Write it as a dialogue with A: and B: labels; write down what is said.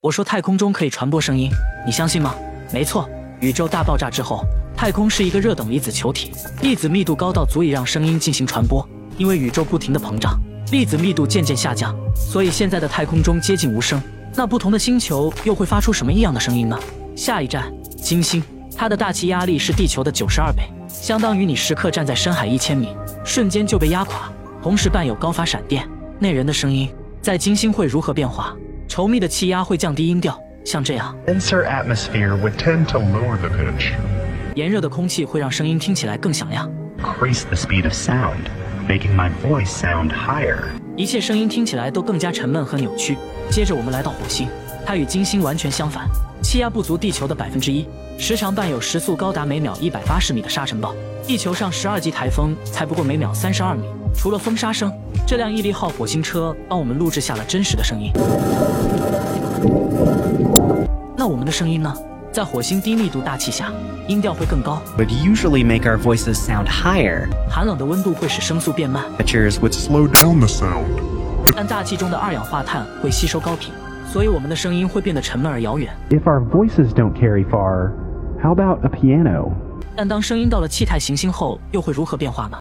A: 我说太空中可以传播声音，你相信吗？没错，宇宙大爆炸之后，太空是一个热等离子球体，粒子密度高到足以让声音进行传播。因为宇宙不停的膨胀，粒子密度渐渐下降，所以现在的太空中接近无声。那不同的星球又会发出什么异样的声音呢？下一站，金星，它的大气压力是地球的九十二倍，相当于你时刻站在深海一千米，瞬间就被压垮，同时伴有高发闪电。那人的声音在金星会如何变化？稠密的气压会降低音调，像这样。
B: Denser atmosphere would tend to lower the pitch.
A: 炎热的空气会让声音听起来更响亮。
B: Increase the speed of sound, making my voice sound higher.
A: 一切声音听起来都更加沉闷和扭曲。接着我们来到火星，它与金星完全相反，气压不足地球的百分之一，时常伴有时速高达每秒一百八十米的沙尘暴。地球上十二级台风才不过每秒三十二米。除了风沙声，这辆毅力号火星车帮我们录制下了真实的声音。那我们的声音呢？在火星低密度大气下，音调会更高
C: ，would usually make our voices sound higher.
A: 寒冷的温度会使声速变慢
C: ，Temperatures would
D: slow down the sound.
A: 但大气中的二氧化碳会吸收高频，所以我们的声音会变得沉闷而遥远。
E: If our voices don't carry far, how about a piano?
A: 但当声音到了气态行星后，又会如何变化呢？